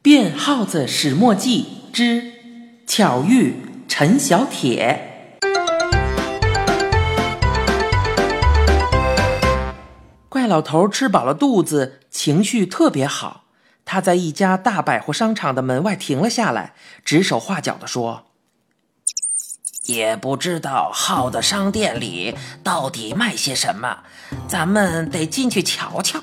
变耗子始末记之巧遇陈小铁。怪老头吃饱了肚子，情绪特别好。他在一家大百货商场的门外停了下来，指手画脚地说：“也不知道耗子商店里到底卖些什么，咱们得进去瞧瞧。”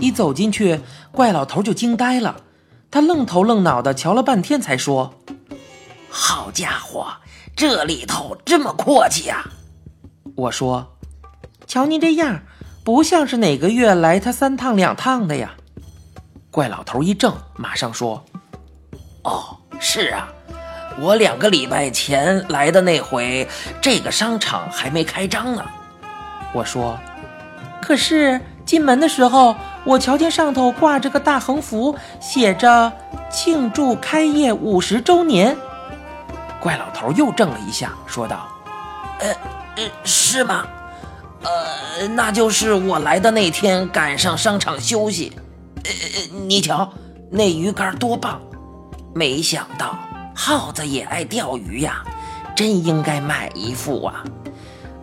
一走进去，怪老头就惊呆了。他愣头愣脑的瞧了半天，才说：“好家伙，这里头这么阔气啊！”我说：“瞧您这样，不像是哪个月来他三趟两趟的呀。”怪老头一怔，马上说：“哦，是啊，我两个礼拜前来的那回，这个商场还没开张呢。”我说：“可是进门的时候。”我瞧见上头挂着个大横幅，写着“庆祝开业五十周年”。怪老头又怔了一下，说道：“呃，呃，是吗？呃，那就是我来的那天赶上商场休息。呃，你瞧那鱼竿多棒！没想到耗子也爱钓鱼呀，真应该买一副啊。”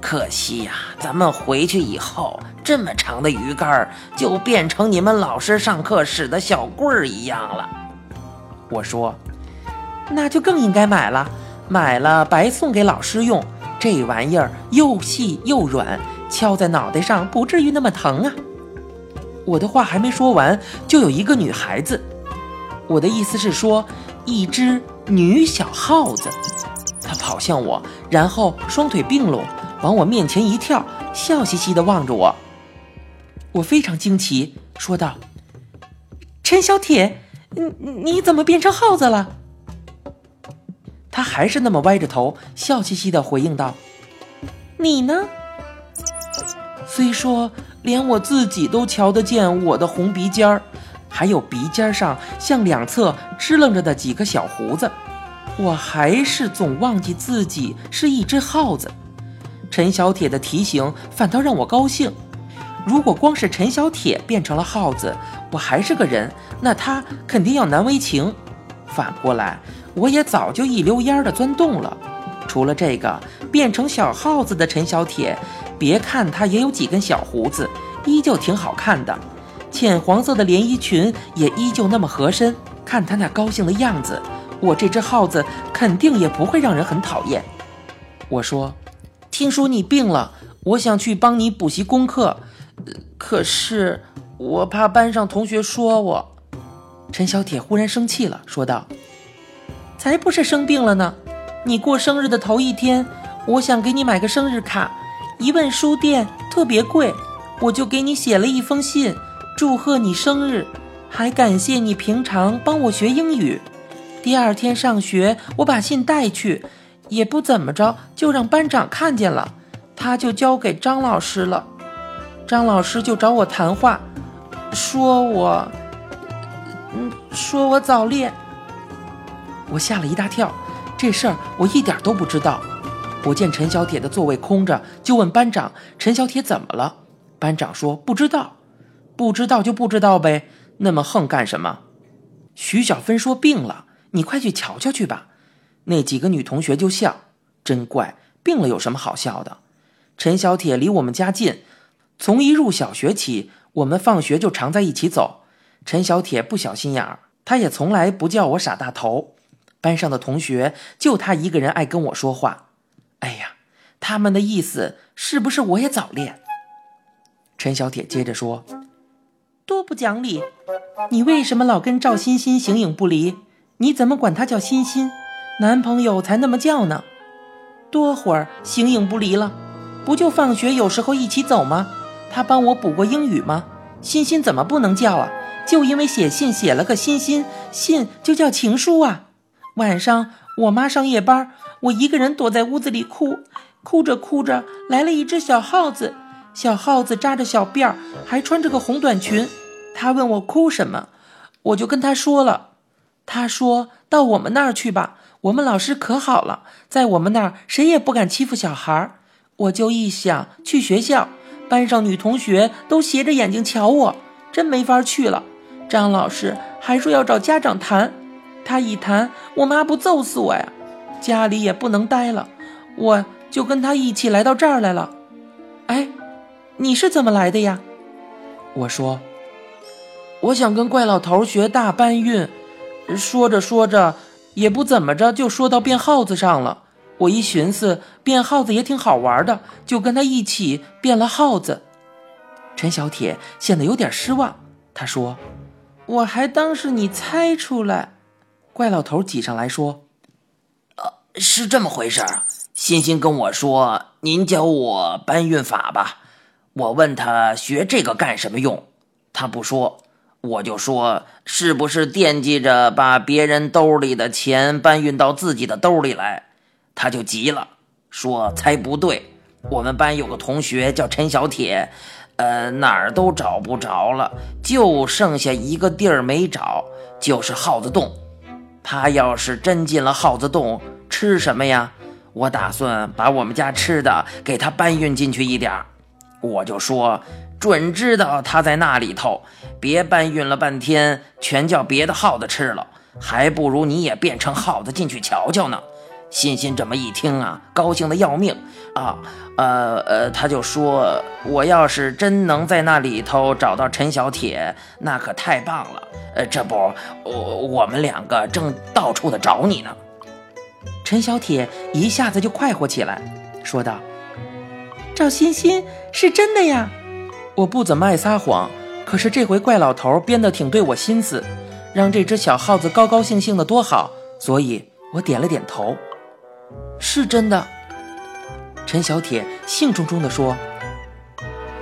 可惜呀，咱们回去以后，这么长的鱼竿就变成你们老师上课使的小棍儿一样了。我说，那就更应该买了，买了白送给老师用。这玩意儿又细又软，敲在脑袋上不至于那么疼啊。我的话还没说完，就有一个女孩子，我的意思是说，一只女小耗子，她跑向我，然后双腿并拢。往我面前一跳，笑嘻嘻的望着我。我非常惊奇，说道：“陈小铁，你你怎么变成耗子了？”他还是那么歪着头，笑嘻嘻的回应道：“你呢？”虽说连我自己都瞧得见我的红鼻尖儿，还有鼻尖上向两侧支棱着的几个小胡子，我还是总忘记自己是一只耗子。陈小铁的提醒反倒让我高兴。如果光是陈小铁变成了耗子，我还是个人，那他肯定要难为情。反过来，我也早就一溜烟儿的钻洞了。除了这个变成小耗子的陈小铁，别看他也有几根小胡子，依旧挺好看的。浅黄色的连衣裙也依旧那么合身。看他那高兴的样子，我这只耗子肯定也不会让人很讨厌。我说。听说你病了，我想去帮你补习功课，可是我怕班上同学说我。陈小铁忽然生气了，说道：“才不是生病了呢！你过生日的头一天，我想给你买个生日卡，一问书店特别贵，我就给你写了一封信，祝贺你生日，还感谢你平常帮我学英语。第二天上学，我把信带去。”也不怎么着，就让班长看见了，他就交给张老师了。张老师就找我谈话，说我，嗯，说我早恋。我吓了一大跳，这事儿我一点都不知道。我见陈小铁的座位空着，就问班长：“陈小铁怎么了？”班长说：“不知道，不知道就不知道呗，那么横干什么？”徐小芬说：“病了，你快去瞧瞧去吧。”那几个女同学就笑，真怪，病了有什么好笑的？陈小铁离我们家近，从一入小学起，我们放学就常在一起走。陈小铁不小心眼儿，他也从来不叫我傻大头。班上的同学就他一个人爱跟我说话。哎呀，他们的意思是不是我也早恋？陈小铁接着说：“多不讲理！你为什么老跟赵欣欣形影不离？你怎么管她叫欣欣？”男朋友才那么叫呢，多会儿形影不离了，不就放学有时候一起走吗？他帮我补过英语吗？欣欣怎么不能叫啊？就因为写信写了个欣欣，信就叫情书啊。晚上我妈上夜班，我一个人躲在屋子里哭，哭着哭着来了一只小耗子，小耗子扎着小辫儿，还穿着个红短裙。他问我哭什么，我就跟他说了。他说到我们那儿去吧。我们老师可好了，在我们那儿谁也不敢欺负小孩儿。我就一想去学校，班上女同学都斜着眼睛瞧我，真没法去了。张老师还说要找家长谈。他一谈，我妈不揍死我呀！家里也不能待了，我就跟他一起来到这儿来了。哎，你是怎么来的呀？我说，我想跟怪老头学大搬运。说着说着，也不怎么着，就说到变耗子上了。我一寻思，变耗子也挺好玩的，就跟他一起变了耗子。陈小铁显得有点失望，他说：“我还当是你猜出来。”怪老头挤上来说：“呃，是这么回事儿。欣欣跟我说，您教我搬运法吧。我问他学这个干什么用，他不说。我就说，是不是惦记着把别人兜里的钱搬运到自己的兜里来？”他就急了，说：“猜不对，我们班有个同学叫陈小铁，呃，哪儿都找不着了，就剩下一个地儿没找，就是耗子洞。他要是真进了耗子洞，吃什么呀？我打算把我们家吃的给他搬运进去一点儿。我就说，准知道他在那里头，别搬运了半天，全叫别的耗子吃了，还不如你也变成耗子进去瞧瞧呢。”欣欣这么一听啊，高兴的要命啊！呃呃，他就说：“我要是真能在那里头找到陈小铁，那可太棒了。呃，这不，我我们两个正到处的找你呢。”陈小铁一下子就快活起来，说道：“赵欣欣是真的呀！我不怎么爱撒谎，可是这回怪老头编的挺对我心思，让这只小耗子高高兴兴的多好，所以我点了点头。”是真的，陈小铁兴冲冲地说：“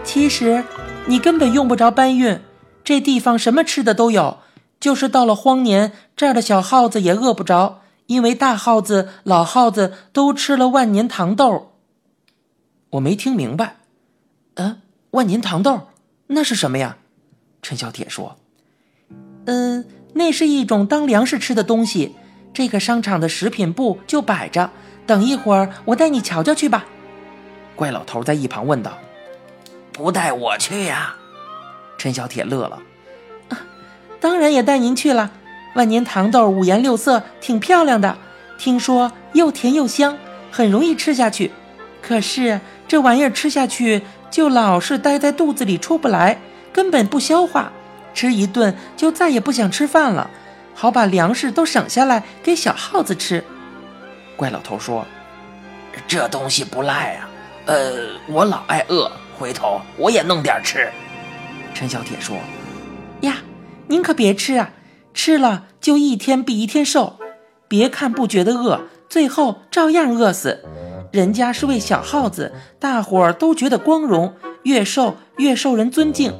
其实你根本用不着搬运，这地方什么吃的都有。就是到了荒年，这儿的小耗子也饿不着，因为大耗子、老耗子都吃了万年糖豆。”我没听明白，嗯，万年糖豆那是什么呀？陈小铁说：“嗯，那是一种当粮食吃的东西。这个商场的食品部就摆着。”等一会儿，我带你瞧瞧去吧。怪老头在一旁问道：“不带我去呀？”陈小铁乐了：“啊当然也带您去了。万年糖豆五颜六色，挺漂亮的。听说又甜又香，很容易吃下去。可是这玩意儿吃下去就老是待在肚子里出不来，根本不消化。吃一顿就再也不想吃饭了，好把粮食都省下来给小耗子吃。”怪老头说：“这东西不赖啊，呃，我老爱饿，回头我也弄点吃。”陈小铁说：“呀，您可别吃啊，吃了就一天比一天瘦。别看不觉得饿，最后照样饿死。人家是位小耗子，大伙儿都觉得光荣，越瘦越受人尊敬。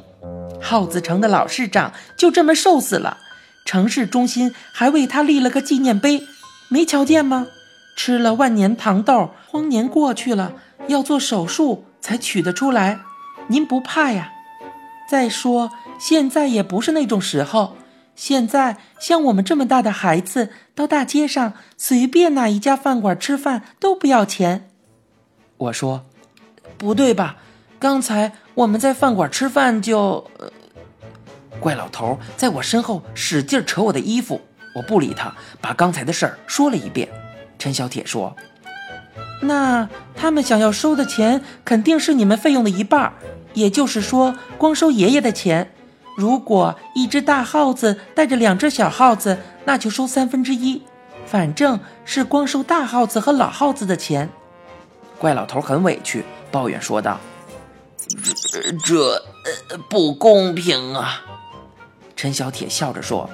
耗子城的老市长就这么瘦死了，城市中心还为他立了个纪念碑，没瞧见吗？”吃了万年糖豆，荒年过去了，要做手术才取得出来。您不怕呀？再说现在也不是那种时候。现在像我们这么大的孩子，到大街上随便哪一家饭馆吃饭都不要钱。我说，不对吧？刚才我们在饭馆吃饭就……怪老头在我身后使劲扯我的衣服，我不理他，把刚才的事儿说了一遍。陈小铁说：“那他们想要收的钱肯定是你们费用的一半，也就是说，光收爷爷的钱。如果一只大耗子带着两只小耗子，那就收三分之一。反正是光收大耗子和老耗子的钱。”怪老头很委屈，抱怨说道：“这这不公平啊！”陈小铁笑着说：“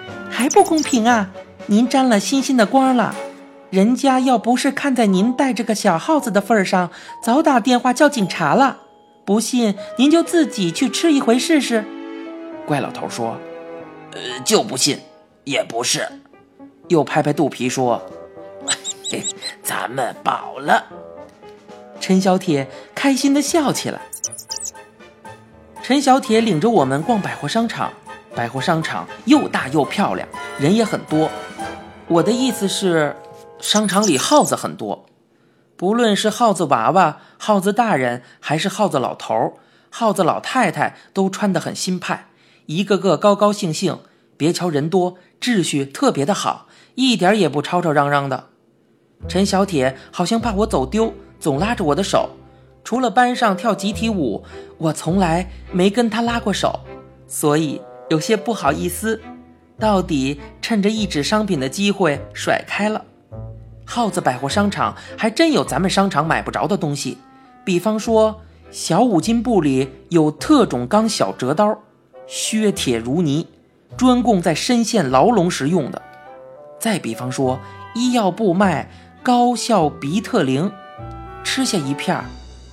还不公平啊！”您沾了欣欣的光了，人家要不是看在您带着个小耗子的份上，早打电话叫警察了。不信，您就自己去吃一回试试。怪老头说：“呃，就不信，也不是。”又拍拍肚皮说：“ 嘿，咱们饱了。”陈小铁开心地笑起来。陈小铁领着我们逛百货商场，百货商场又大又漂亮，人也很多。我的意思是，商场里耗子很多，不论是耗子娃娃、耗子大人，还是耗子老头、耗子老太太，都穿得很新派，一个个高高兴兴，别瞧人多，秩序特别的好，一点也不吵吵嚷嚷的。陈小铁好像怕我走丢，总拉着我的手。除了班上跳集体舞，我从来没跟他拉过手，所以有些不好意思。到底趁着一纸商品的机会甩开了。耗子百货商场还真有咱们商场买不着的东西，比方说小五金部里有特种钢小折刀，削铁如泥，专供在深陷牢笼时用的。再比方说医药部卖高效鼻特灵，吃下一片，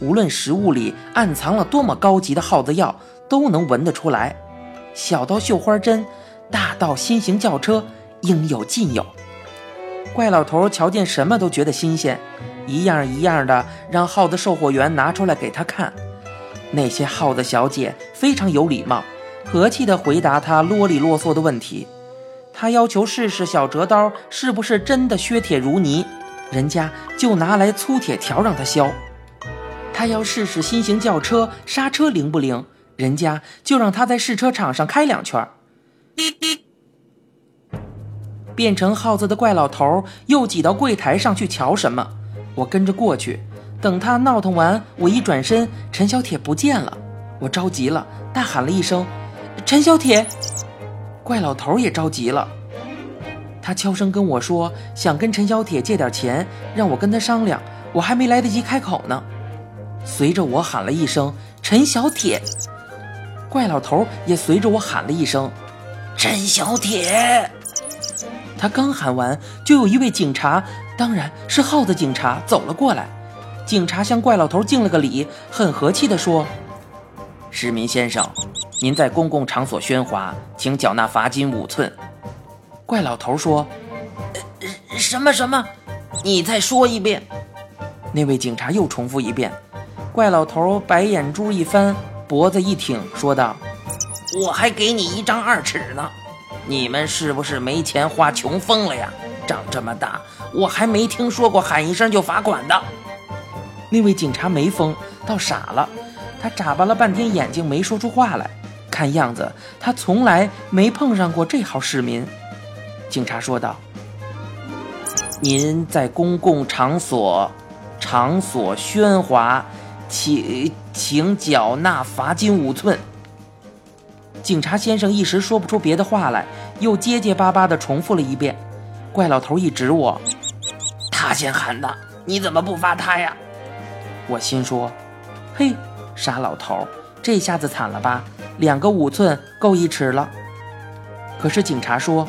无论食物里暗藏了多么高级的耗子药，都能闻得出来。小到绣花针。大到新型轿车，应有尽有。怪老头瞧见什么都觉得新鲜，一样一样的让耗子售货员拿出来给他看。那些耗子小姐非常有礼貌，和气地回答他啰里啰嗦的问题。他要求试试小折刀是不是真的削铁如泥，人家就拿来粗铁条让他削。他要试试新型轿车刹车灵不灵，人家就让他在试车场上开两圈。变成耗子的怪老头又挤到柜台上去瞧什么？我跟着过去。等他闹腾完，我一转身，陈小铁不见了。我着急了，大喊了一声：“陈小铁！”怪老头也着急了，他悄声跟我说：“想跟陈小铁借点钱，让我跟他商量。”我还没来得及开口呢，随着我喊了一声“陈小铁”，怪老头也随着我喊了一声。陈小铁，他刚喊完，就有一位警察，当然是耗子警察走了过来。警察向怪老头敬了个礼，很和气地说：“市民先生，您在公共场所喧哗，请缴纳罚金五寸。”怪老头说：“什么什么？你再说一遍。”那位警察又重复一遍。怪老头白眼珠一翻，脖子一挺，说道。我还给你一张二尺呢，你们是不是没钱花穷疯了呀？长这么大，我还没听说过喊一声就罚款的。那位警察没疯，倒傻了，他眨巴了半天眼睛，没说出话来。看样子他从来没碰上过这号市民。警察说道：“您在公共场所场所喧哗，请请缴纳罚金五寸。”警察先生一时说不出别的话来，又结结巴巴地重复了一遍。怪老头一指我：“他先喊的，你怎么不罚他呀？”我心说：“嘿，傻老头，这下子惨了吧？两个五寸够一尺了。”可是警察说：“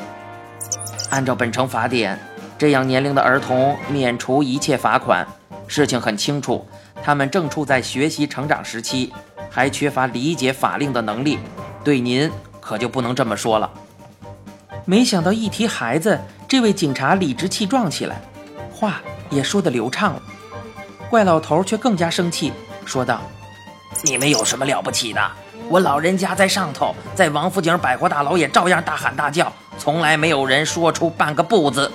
按照本城法典，这样年龄的儿童免除一切罚款。事情很清楚，他们正处在学习成长时期，还缺乏理解法令的能力。”对您可就不能这么说了。没想到一提孩子，这位警察理直气壮起来，话也说得流畅了。怪老头却更加生气，说道：“你们有什么了不起的？我老人家在上头，在王府井百货大楼也照样大喊大叫，从来没有人说出半个不字。”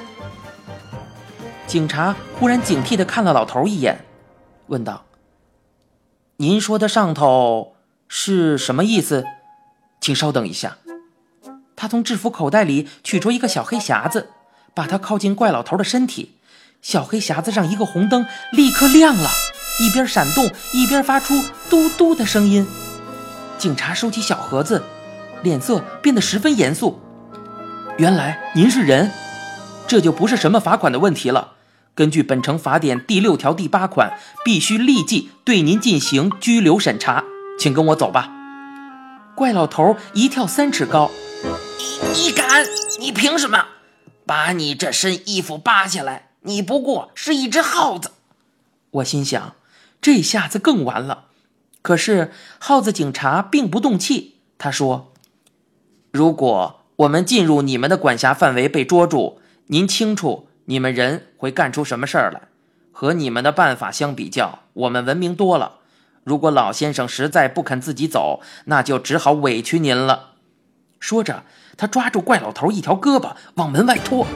警察忽然警惕地看了老头一眼，问道：“您说的上头是什么意思？”请稍等一下，他从制服口袋里取出一个小黑匣子，把它靠近怪老头的身体。小黑匣子上一个红灯立刻亮了，一边闪动一边发出嘟嘟的声音。警察收起小盒子，脸色变得十分严肃。原来您是人，这就不是什么罚款的问题了。根据本城法典第六条第八款，必须立即对您进行拘留审查。请跟我走吧。怪老头一跳三尺高，你你敢？你凭什么？把你这身衣服扒下来！你不过是一只耗子。我心想，这下子更完了。可是耗子警察并不动气，他说：“如果我们进入你们的管辖范围被捉住，您清楚你们人会干出什么事儿来？和你们的办法相比较，我们文明多了。”如果老先生实在不肯自己走，那就只好委屈您了。说着，他抓住怪老头一条胳膊往门外拖。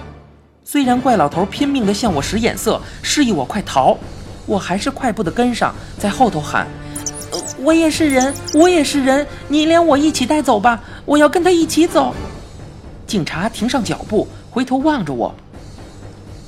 虽然怪老头拼命地向我使眼色，示意我快逃，我还是快步地跟上，在后头喊：“我也是人，我也是人，你连我一起带走吧，我要跟他一起走。”警察停上脚步，回头望着我。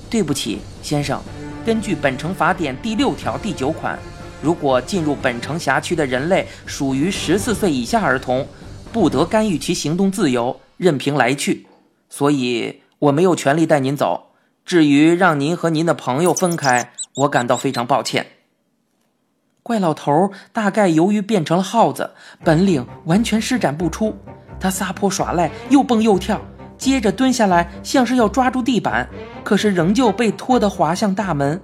对不起，先生，根据本城法典第六条第九款，如果进入本城辖区的人类属于十四岁以下儿童，不得干预其行动自由，任凭来去。所以我没有权利带您走。至于让您和您的朋友分开，我感到非常抱歉。怪老头大概由于变成了耗子，本领完全施展不出。他撒泼耍赖，又蹦又跳，接着蹲下来，像是要抓住地板，可是仍旧被拖得滑向大门。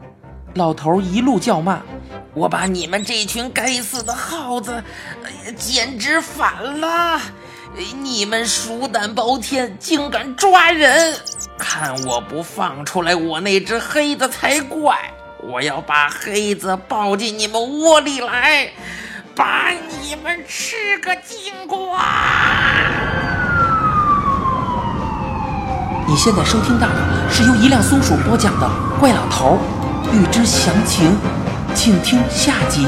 老头一路叫骂：“我把你们这群该死的耗子，简直反了！你们鼠胆包天，竟敢抓人！”看我不放出来我那只黑子才怪！我要把黑子抱进你们窝里来，把你们吃个精光！你现在收听到的是由一辆松鼠播讲的《怪老头》，欲知详情请听下集。